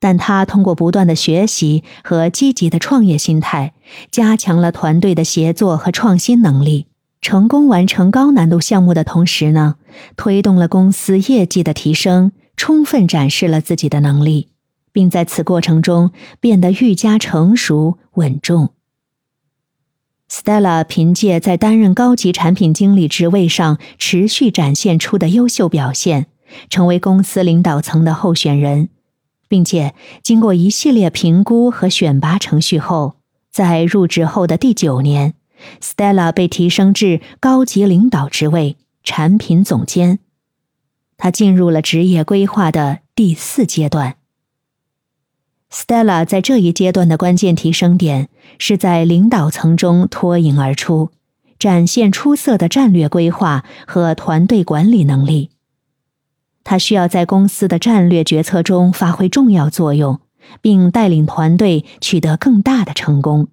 但他通过不断的学习和积极的创业心态，加强了团队的协作和创新能力，成功完成高难度项目的同时呢，推动了公司业绩的提升，充分展示了自己的能力，并在此过程中变得愈加成熟稳重。Stella 凭借在担任高级产品经理职位上持续展现出的优秀表现，成为公司领导层的候选人。并且经过一系列评估和选拔程序后，在入职后的第九年，Stella 被提升至高级领导职位——产品总监。他进入了职业规划的第四阶段。Stella 在这一阶段的关键提升点是在领导层中脱颖而出，展现出色的战略规划和团队管理能力。他需要在公司的战略决策中发挥重要作用，并带领团队取得更大的成功。